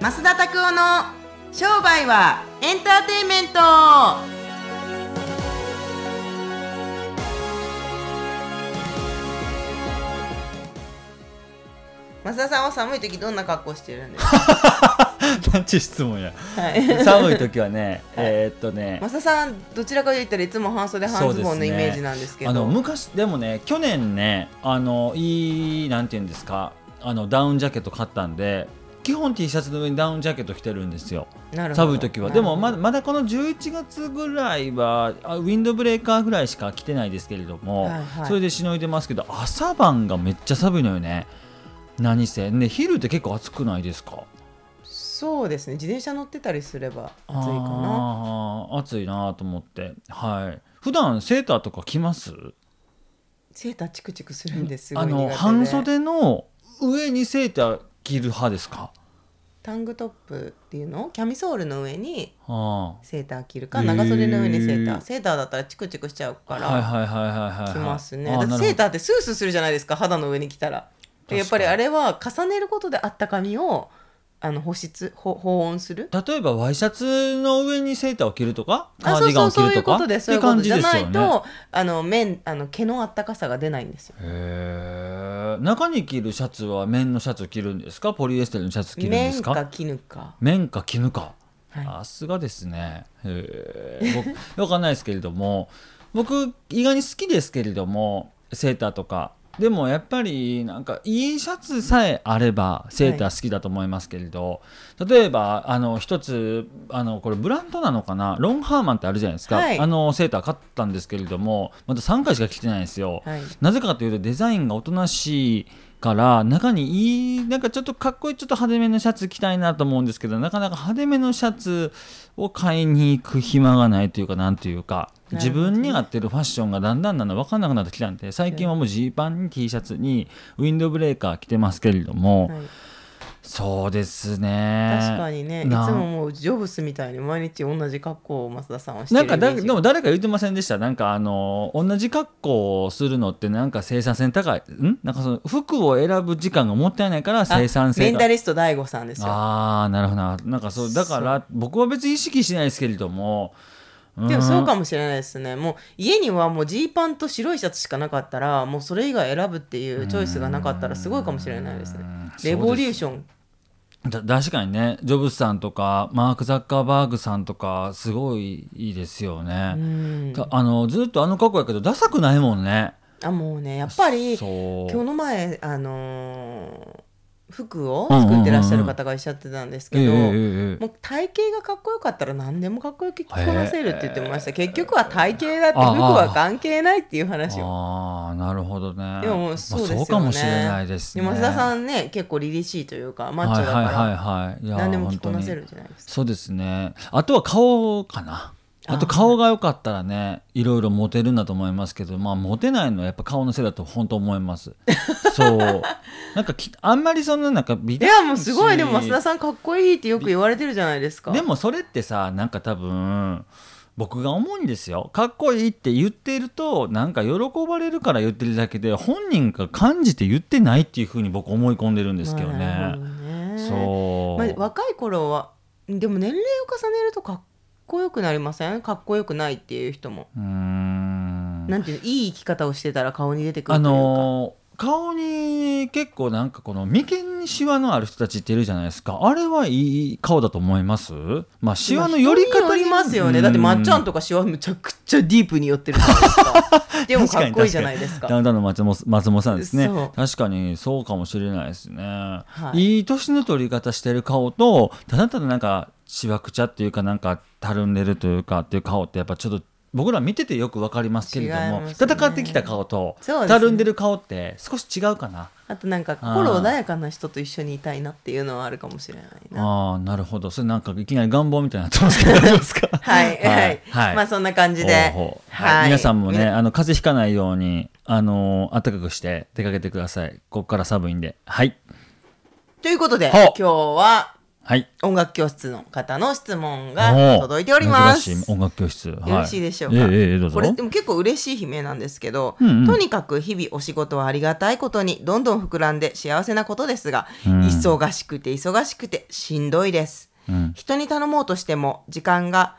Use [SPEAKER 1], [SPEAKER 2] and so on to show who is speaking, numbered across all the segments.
[SPEAKER 1] 増田拓夫の商売はエンターテインメント。増田さんは寒い時どんな格好してるんですか？
[SPEAKER 2] なんち質問や。
[SPEAKER 1] はい。
[SPEAKER 2] 寒い時はね えーっとね。
[SPEAKER 1] 増田さんどちらかと言ったらいつも半袖半ズボンのイメージなんですけど。
[SPEAKER 2] あの昔でもね去年ねあのいいなんていうんですかあのダウンジャケット買ったんで基本 T シャツの上にダウンジャケット着てるんですよ。寒い時は。でもまだまだこの11月ぐらいはあウィンドブレーカーぐらいしか着てないですけれども、
[SPEAKER 1] はいはい。
[SPEAKER 2] それでしのいでますけど朝晩がめっちゃ寒いのよね。何せ。ね昼って結構暑くないですか？
[SPEAKER 1] そうですね。自転車乗ってたりすれば暑いかな。
[SPEAKER 2] 暑いなと思って。はい。普段セーターとか着ます？
[SPEAKER 1] セーターチクチクするんですご
[SPEAKER 2] あの半袖の上にセーター着る派ですか？
[SPEAKER 1] タングトップっていうの？キャミソールの上に
[SPEAKER 2] あ
[SPEAKER 1] セーター着るか？
[SPEAKER 2] へー
[SPEAKER 1] 長袖の上にセーター。セーターだったらチクチクしちゃう
[SPEAKER 2] あ
[SPEAKER 1] から、
[SPEAKER 2] はいはいはいはいはいはい
[SPEAKER 1] 着ますね。
[SPEAKER 2] あ
[SPEAKER 1] だってセーターってスースーするじゃないですか？肌の上に着たら。でやっぱりあれは重ねることであったかみをあの保湿保保温する？
[SPEAKER 2] 例えばワイシャツの上にセーターを着るとか？カ
[SPEAKER 1] あ
[SPEAKER 2] ーディガンを着
[SPEAKER 1] そうそうそういう
[SPEAKER 2] るとか
[SPEAKER 1] ことです。そういうことじゃないとあの面あの毛のあったかさが出ないんですよ。
[SPEAKER 2] へえ中に着るシャツは綿のシャツ着るんですか？ポリエステルのシャツ着るんですか？
[SPEAKER 1] 綿か絹か。
[SPEAKER 2] 綿か絹か。
[SPEAKER 1] はい。
[SPEAKER 2] さすがですね。へえ僕わかんないですけれども。僕意外に好きですけれどもセーターとかでもやっぱりなんかいいシャツさえあればセーター好きだと思いますけれど、例えばあの一つあのこれブランドなのかな？ロンハーマンってあるじゃないですか、
[SPEAKER 1] はい。
[SPEAKER 2] あのセーター買ったんですけれどもまだ3回しか着てないんですよ、
[SPEAKER 1] はい。
[SPEAKER 2] なぜかというとデザインがおとなしいから中にいいなんかちょっとかっこいいちょっと派手めのシャツ着たいなと思うんですけどなかなか派手めのシャツを買いに行く暇がないというかなんというか自分に合ってるファッションがだんだんだんだん分かんなくなってきたんで最近はもうジーパンに T シャツにウィンドブレーカー着てますけれども、
[SPEAKER 1] はい。
[SPEAKER 2] そうですね。
[SPEAKER 1] 確かにねいつ
[SPEAKER 2] な
[SPEAKER 1] ももうジョブスみたいに毎日同じ格好を増田さんはして
[SPEAKER 2] なんかだでも誰か言ってませんでした？なんかあの同じ格好をするのってなんか生産性高い。ん？なんかその服を選ぶ時間がもったいないから生産性
[SPEAKER 1] メン
[SPEAKER 2] が
[SPEAKER 1] タリスト大悟さんですよ。
[SPEAKER 2] ああなるほどな。なんかそうだから僕は別に意識しないですけれども
[SPEAKER 1] でもそうか
[SPEAKER 2] も
[SPEAKER 1] もしれないですね。もう家にはもうジーパンと白いシャツしかなかったらもうそれ以外選ぶっていうチョイスがなかったらすごいかもしれないですね。レボリューション。
[SPEAKER 2] だ確かにね。ジョブズさんとかマーク・ザッカーバーグさんとかすごいいいですよ
[SPEAKER 1] う
[SPEAKER 2] ね、
[SPEAKER 1] ん。
[SPEAKER 2] かあのずっとあの格好やけどダサくないもんね。
[SPEAKER 1] あもうねやっぱり今日の前あのー服を作ってらっしゃる方がおっしゃってたんですけど、もう体型がかっこよかったら何でもかっこよく着こなせるって言ってました。結局は体型だって服は関係ないっていう話を。
[SPEAKER 2] ああなるほどね。
[SPEAKER 1] でもそうですよね、
[SPEAKER 2] かもしれないですね。
[SPEAKER 1] で増田さんね結構凛々しいというかマッチョだから、何でも着こなせ
[SPEAKER 2] 本
[SPEAKER 1] るじゃないですか。
[SPEAKER 2] そうですね。あとは顔かなあと顔が良かったらねいろいろモテるんだと思いますけどまあモテないのはやっぱ顔のせいだと本当思います。そう。なんかきあんまりそんななんか美
[SPEAKER 1] いやもうすごい。でも増田さんかっこいいってよく言われてるじゃないですか。
[SPEAKER 2] でもそれってさなんか多分僕が思うんですよ。かっこいいって言っているとなんか喜ばれるから言ってるだけで本人が感じて言ってないっていうふうに僕思い込んでるんですけどね。
[SPEAKER 1] まあね。
[SPEAKER 2] そう、
[SPEAKER 1] まあ、若い頃はでも年齢を重ねるとかっこよくなりません？かっこよくないっていう人も、
[SPEAKER 2] うーん。
[SPEAKER 1] なんていうの？いい生き方をしてたら顔に出てくる
[SPEAKER 2] あ
[SPEAKER 1] というか、
[SPEAKER 2] のー顔に結構なんかこの眉間にシワのある人たちっているじゃないですか。あれはいい顔だと思います？まあシワの寄り方
[SPEAKER 1] 人によりますよね。だってまっちゃんとかシワむちゃくちゃディープに寄ってるじゃないですか。でもかっこいいじゃないですか。
[SPEAKER 2] ダウンタウンの松本松本さんですね。確かにそうかもしれないですね、
[SPEAKER 1] はい。
[SPEAKER 2] い、い年の取り方してる顔とただただなんかしわくちゃっていうかなんかたるんでるというかっていう顔ってやっぱちょっと僕ら見ててよくわかりますけれども、
[SPEAKER 1] ね。
[SPEAKER 2] 戦ってきた顔と、
[SPEAKER 1] ね。
[SPEAKER 2] たるんでる顔って少し違うかな。
[SPEAKER 1] あとなんか心穏やかな人と一緒にいたいなっていうのはあるかもしれないな。
[SPEAKER 2] ああなるほど。それなんかいきなり願望みたいになってますけど。
[SPEAKER 1] は いはい、
[SPEAKER 2] はい
[SPEAKER 1] まあそんな感じで。
[SPEAKER 2] はい。
[SPEAKER 1] はい。
[SPEAKER 2] 皆さんもね
[SPEAKER 1] み
[SPEAKER 2] あの風邪ひかないようにあの暖かくして出かけてください。ここから寒いんで。はい。
[SPEAKER 1] ということで今日は
[SPEAKER 2] はい。
[SPEAKER 1] 音楽教室の方の質問が届いております。
[SPEAKER 2] 音楽教室、はい、
[SPEAKER 1] よろしいでしょうか？
[SPEAKER 2] ええええどうぞ。
[SPEAKER 1] これでも結構嬉しい悲鳴なんですけど、
[SPEAKER 2] うんうん。
[SPEAKER 1] とにかく日々お仕事はありがたいことにどんどん膨らんで幸せなことですが、
[SPEAKER 2] うん。
[SPEAKER 1] 忙しくて忙しくてしんどいです。
[SPEAKER 2] うん。
[SPEAKER 1] 人に頼もうとしても時間が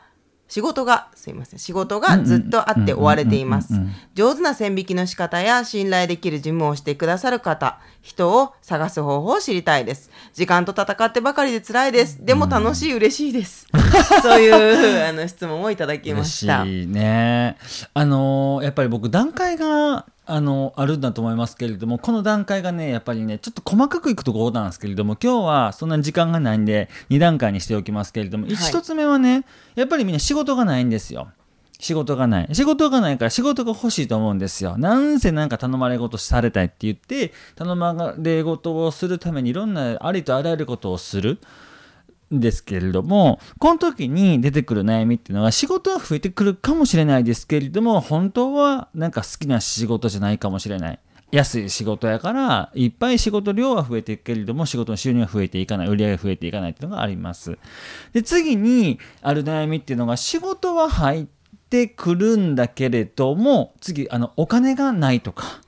[SPEAKER 1] 仕事がすいません仕事がずっとあって追われています。上手な線引きの仕方や信頼できる事務をしてくださる方人を探す方法を知りたいです。時間と戦ってばかりで辛いです。でも楽しい、嬉しいです。そういうあの質問をいただきました。
[SPEAKER 2] 嬉しいね。あのーやっぱり僕段階があのあるんだと思いますけれどもこの段階がねやっぱりねちょっと細かくいくところなんですけれども今日はそんなに時間がないんで2段階にしておきますけれども、
[SPEAKER 1] はい。
[SPEAKER 2] 1つ目はねやっぱりみんな仕事がないんですよ。仕事がない。仕事がないから仕事が欲しいと思うんですよ。なんせなんか頼まれ事されたいって言って頼まれ事をするためにいろんなありとあらゆることをする。んですけれどもこの時に出てくる悩みっていうのは仕事は増えてくるかもしれないですけれども本当はなんか好きな仕事じゃないかもしれない。安い仕事やからいっぱい仕事量は増えていくけれども仕事の収入は増えていかない。売り上げが増えていかないっていうのがあります。で次にある悩みっていうのが仕事は入ってくるんだけれども次あのお金がないとか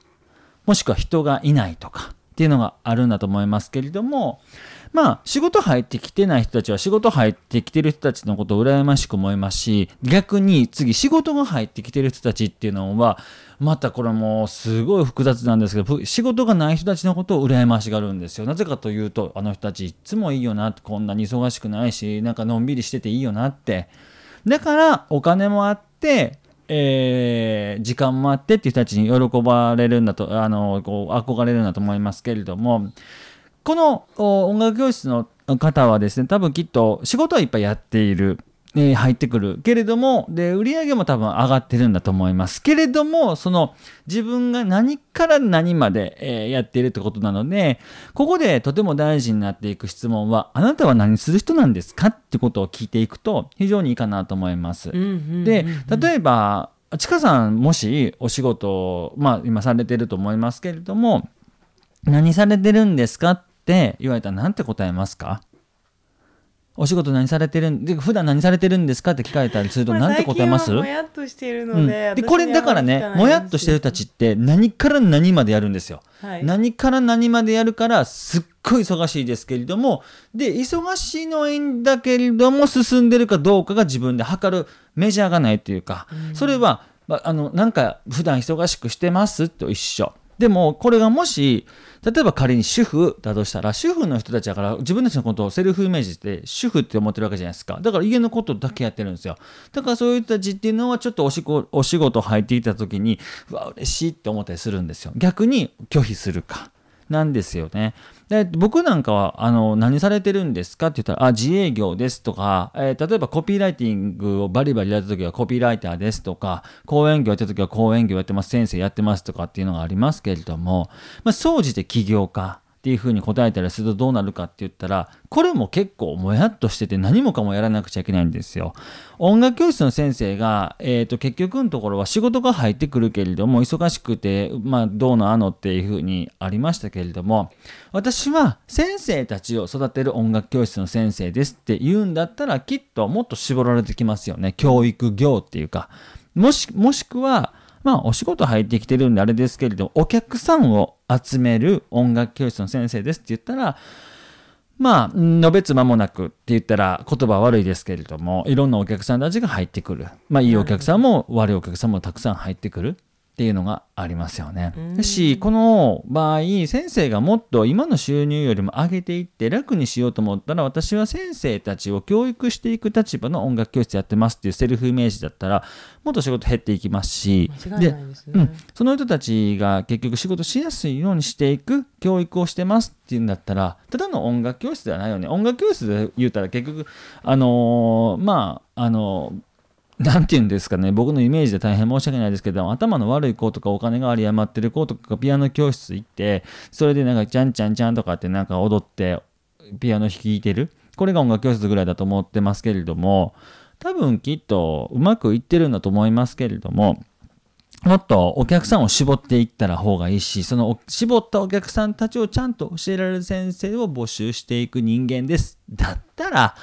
[SPEAKER 2] もしくは人がいないとかっていうのがあるんだと思いますけれどもまあ仕事入ってきてない人たちは仕事入ってきてる人たちのことを羨ましく思いますし逆に次仕事が入ってきてる人たちっていうのはまたこれもすごい複雑なんですけど仕事がない人たちのことを羨ましがるんですよ。なぜかというとあの人たちいつもいいよなってこんなに忙しくないしなんかのんびりしてていいよなって。だからお金もあってえー時間もあってっていう人たちに喜ばれるんだとあのこう憧れるんだと思いますけれどもこのお音楽教室の方はですね多分きっと仕事はいっぱいやっている。えー入ってくるけれどもで売り上げも多分上がってるんだと思いますけれどもその自分が何から何まで、えーやっているってことなのでここでとても大事になっていく質問はあなたは何する人なんですかってことを聞いていくと非常にいいかなと思います。
[SPEAKER 1] うんうんうん
[SPEAKER 2] で例えばちかさんもしお仕事を、まあ、今されてると思いますけれども何されてるんですかって言われたら何て答えますか？お仕事何されてるんで普段何されてるんですかって聞かれたりすると
[SPEAKER 1] まあ
[SPEAKER 2] 何て答えます、
[SPEAKER 1] もやっとしている
[SPEAKER 2] うん。
[SPEAKER 1] ので、
[SPEAKER 2] でこれだからねもやっとしてる人たちって何から何までやるんですよ。
[SPEAKER 1] はい。
[SPEAKER 2] 何から何までやるからすっごい忙しいですけれどもで忙しいのはいいんだけれども進んでるかどうかが自分で測るメジャーがないというか、それは、まあ、あのなんか普段忙しくしてます？と一緒でもこれがもし例えば仮に主婦だとしたら主婦の人たちだから自分たちのことをセルフイメージして主婦って思ってるわけじゃないですか。だから家のことだけやってるんですよ。だからそういう人たちっていうのはちょっとお仕事お仕事入っていた時にうわ嬉しいって思ったりするんですよ。逆に拒否するか。なんですよね。で僕なんかはあの何されてるんですかって言ったらあ自営業ですとか、えー例えばコピーライティングをバリバリやった時はコピーライターですとか講演業やった時は講演業やってます先生やってますとかっていうのがありますけれども、まあ、総じて起業家っていうふうに答えたりするとどうなるかって言ったらこれも結構もやっとしてて何もかもやらなくちゃいけないんですよ。音楽教室の先生が、えー、と結局のところは仕事が入ってくるけれども忙しくて、まあ、どうのあのっていうふうにありましたけれども私は先生たちを育てる音楽教室の先生ですって言うんだったらきっともっと絞られてきますよね教育業っていうかもしもしくはまあお仕事入ってきてるんであれですけれどお客さんを集める音楽教室の先生ですって言ったらまあ、のべつ間もなくって言ったら言葉悪いですけれども、いろんなお客さんたちが入ってくる。まあ、いいお客さんも悪いお客さんもたくさん入ってくるっていうのがありますよね。だし、この場合、先生がもっと今の収入よりも上げていって楽にしようと思ったら、私は先生たちを教育していく立場の音楽教室やってますっていうセルフイメージだったら、もっと仕事減っていきますし、
[SPEAKER 1] で
[SPEAKER 2] うん、その人たちが結局仕事しやすいようにしていく教育をしてますっていうんだったらただの音楽教室ではないよね。音楽教室で言うたら結局あのーまああのーなんて言うんですかね僕のイメージで大変申し訳ないですけど頭の悪い子とかお金があり余ってる子とかがピアノ教室行ってそれでなんかちゃんちゃんちゃんとかってなんか踊ってピアノ弾いてるこれが音楽教室ぐらいだと思ってますけれども多分きっとうまくいってるんだと思いますけれどももっとお客さんを絞っていったら方がいいし、その絞ったお客さんたちをちゃんと教えられる先生を募集していく人間です。だったら、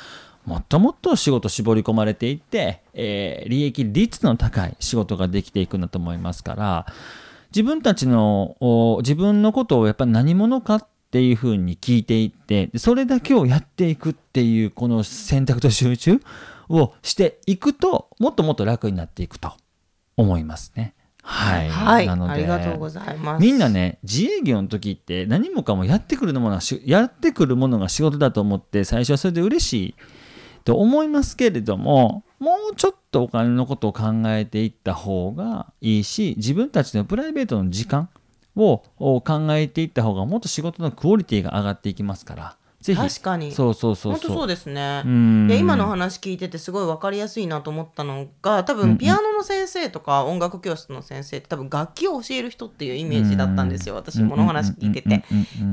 [SPEAKER 2] もっともっと仕事絞り込まれていって、えー利益率の高い仕事ができていくんだと思いますから、自分たちの、お自分のことをやっぱり何者かっていうふうに聞いていって、でそれだけをやっていくっていう、この選択と集中をしていくと、もっともっと楽になっていくと思いますね。はい。
[SPEAKER 1] はい、
[SPEAKER 2] なので
[SPEAKER 1] ありがとうございます。
[SPEAKER 2] みんなね自営業の時って何もかもやってくるものがしやってくるものが仕事だと思って最初はそれで嬉しいと思いますけれどももうちょっとお金のことを考えていった方がいいし自分たちのプライベートの時間を考えていった方がもっと仕事のクオリティが上がっていきますから。ぜひ。
[SPEAKER 1] 確かに。
[SPEAKER 2] そうそうそう
[SPEAKER 1] 本当そうですね。
[SPEAKER 2] うん。
[SPEAKER 1] いや今の話聞いててすごい分かりやすいなと思ったのが多分ピアノの先生とか音楽教室の先生って多分楽器を教える人っていうイメージだったんですよ私もの話聞いてて。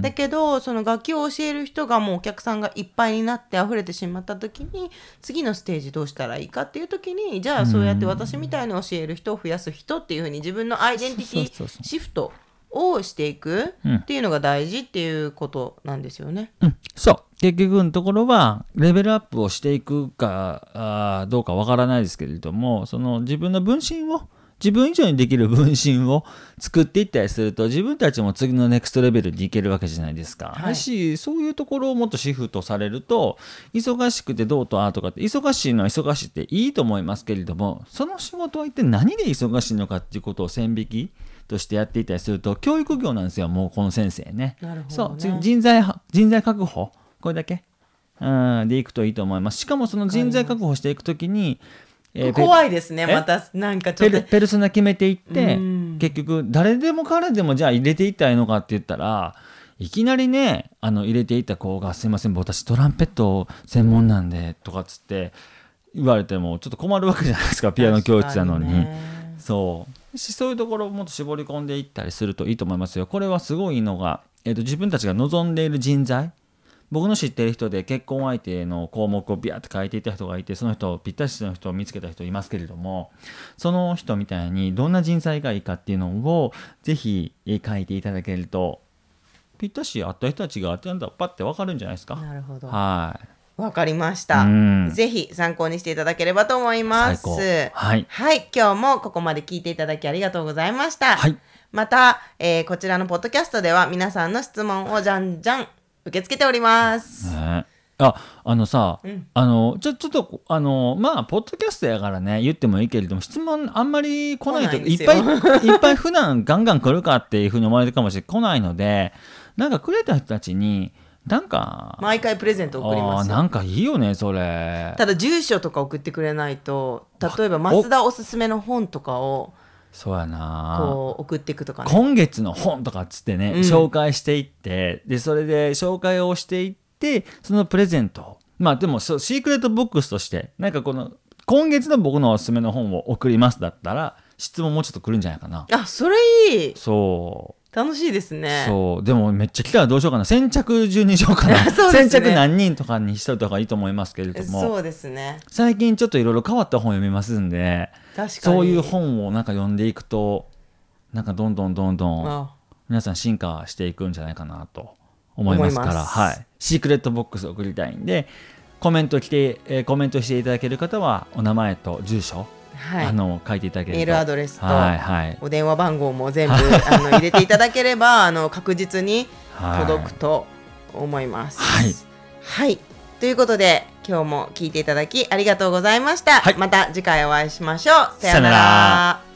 [SPEAKER 1] だけどその楽器を教える人がもうお客さんがいっぱいになって溢れてしまった時に次のステージどうしたらいいかっていう時にじゃあそうやって私みたいに教える人を増やす人っていうふうに自分のアイデンティテ
[SPEAKER 2] そうそうそう
[SPEAKER 1] ィシフトをしていくっていうのが大事っていうことなんですよね。
[SPEAKER 2] うん、そう結局のところはレベルアップをしていくかどうかわからないですけれどもその自分の分身を自分以上にできる分身を 作っていったりすると自分たちも次のネクストレベルに行けるわけじゃないですか。
[SPEAKER 1] はい
[SPEAKER 2] だしそういうところをもっとシフトされると忙しくてどうとああとかって忙しいのは忙しいっていいと思いますけれどもその仕事は一体何で忙しいのかっていうことを線引きとしてやっていたりすると教育業なんですよもうこの先生ね。
[SPEAKER 1] なるほ
[SPEAKER 2] そう。人材は人材確保。これだけ、うん、でいくといいと思います。しかもその人材確保していくときに、えーペ
[SPEAKER 1] 怖いですね
[SPEAKER 2] え？
[SPEAKER 1] またなんかちょ
[SPEAKER 2] ペ
[SPEAKER 1] っと。
[SPEAKER 2] ルペルソナ決めていって
[SPEAKER 1] うん。
[SPEAKER 2] 結局誰でも彼でもじゃあ入れていったらいいのかって言ったらいきなりねあの入れていった子が「すいません私トランペット専門なんで」とかっつって言われてもちょっと困るわけじゃないですかピアノ教室なのに。
[SPEAKER 1] 確かね。
[SPEAKER 2] そう。しそういうところをもっと絞り込んでいったりするといいと思いますよ。これはすごいのが、えー、と自分たちが望んでいる人材僕の知っている人で結婚相手の項目をビャーって書いていた人がいてその人ぴったしの人を見つけた人いますけれどもその人みたいにどんな人材がいいかっていうのをぜひえー書いていただけるとぴったし合った人たちがちゃんとパッて分かるんじゃないですか。
[SPEAKER 1] なるほど
[SPEAKER 2] はい
[SPEAKER 1] わかりました。
[SPEAKER 2] うん。
[SPEAKER 1] ぜひ参考にしていただければと思います。
[SPEAKER 2] はい。
[SPEAKER 1] はい。今日もここまで聞いていただきありがとうございました。
[SPEAKER 2] はい。
[SPEAKER 1] また、えーこちらのポッドキャストでは皆さんの質問をじゃんじゃん受け付けております、
[SPEAKER 2] ね。ああのさ、
[SPEAKER 1] うん。
[SPEAKER 2] あのちょちょっとあのまあポッドキャストやからね言ってもいいけれども質問あんまり来ないと
[SPEAKER 1] い
[SPEAKER 2] っぱ
[SPEAKER 1] よ。
[SPEAKER 2] いいっぱい普段ガンガン来るかっていうふうに思われるかもしれない来ないのでなんかくれた人たちになんか、
[SPEAKER 1] 毎回プレゼント送ります
[SPEAKER 2] なんかいいよねそれ。
[SPEAKER 1] ただ住所とか送ってくれないと例えば増田おすすめの本とかを
[SPEAKER 2] そうやな。
[SPEAKER 1] こう送っていくとかね。
[SPEAKER 2] 今月の本とかっつってね、
[SPEAKER 1] うん。
[SPEAKER 2] 紹介していってでそれで紹介をしていってそのプレゼント。をまあでもそうシークレットボックスとしてなんかこの今月の僕のおすすめの本を送りますだったら質問もうちょっと来るんじゃないかな。
[SPEAKER 1] あそれいい。
[SPEAKER 2] そう
[SPEAKER 1] 楽しいですね。
[SPEAKER 2] そう。でもめっちゃ来たらどうしようかな。先着順にしようかな。
[SPEAKER 1] ね。
[SPEAKER 2] 先着何人とかにしといた方がいいと思いますけれども。
[SPEAKER 1] そうですね。
[SPEAKER 2] 最近ちょっといろいろ変わった本読みますんでそういう本をなんか読んでいくとなんかどんどんどんどん
[SPEAKER 1] あ
[SPEAKER 2] 皆さん進化していくんじゃないかなと思いますから。はい、シークレットボックス送りたいんでコメント来て、えーコメントしていただける方はお名前と住所、
[SPEAKER 1] はい
[SPEAKER 2] あの書いていただけると
[SPEAKER 1] メールアドレスと
[SPEAKER 2] はいはい
[SPEAKER 1] お電話番号も全部 あの入れていただければあの確実に
[SPEAKER 2] はい
[SPEAKER 1] 届くと思います。
[SPEAKER 2] はい
[SPEAKER 1] はいということで今日も聞いていただきありがとうございました。
[SPEAKER 2] はい
[SPEAKER 1] また次回お会いしましょう。さような
[SPEAKER 2] ら。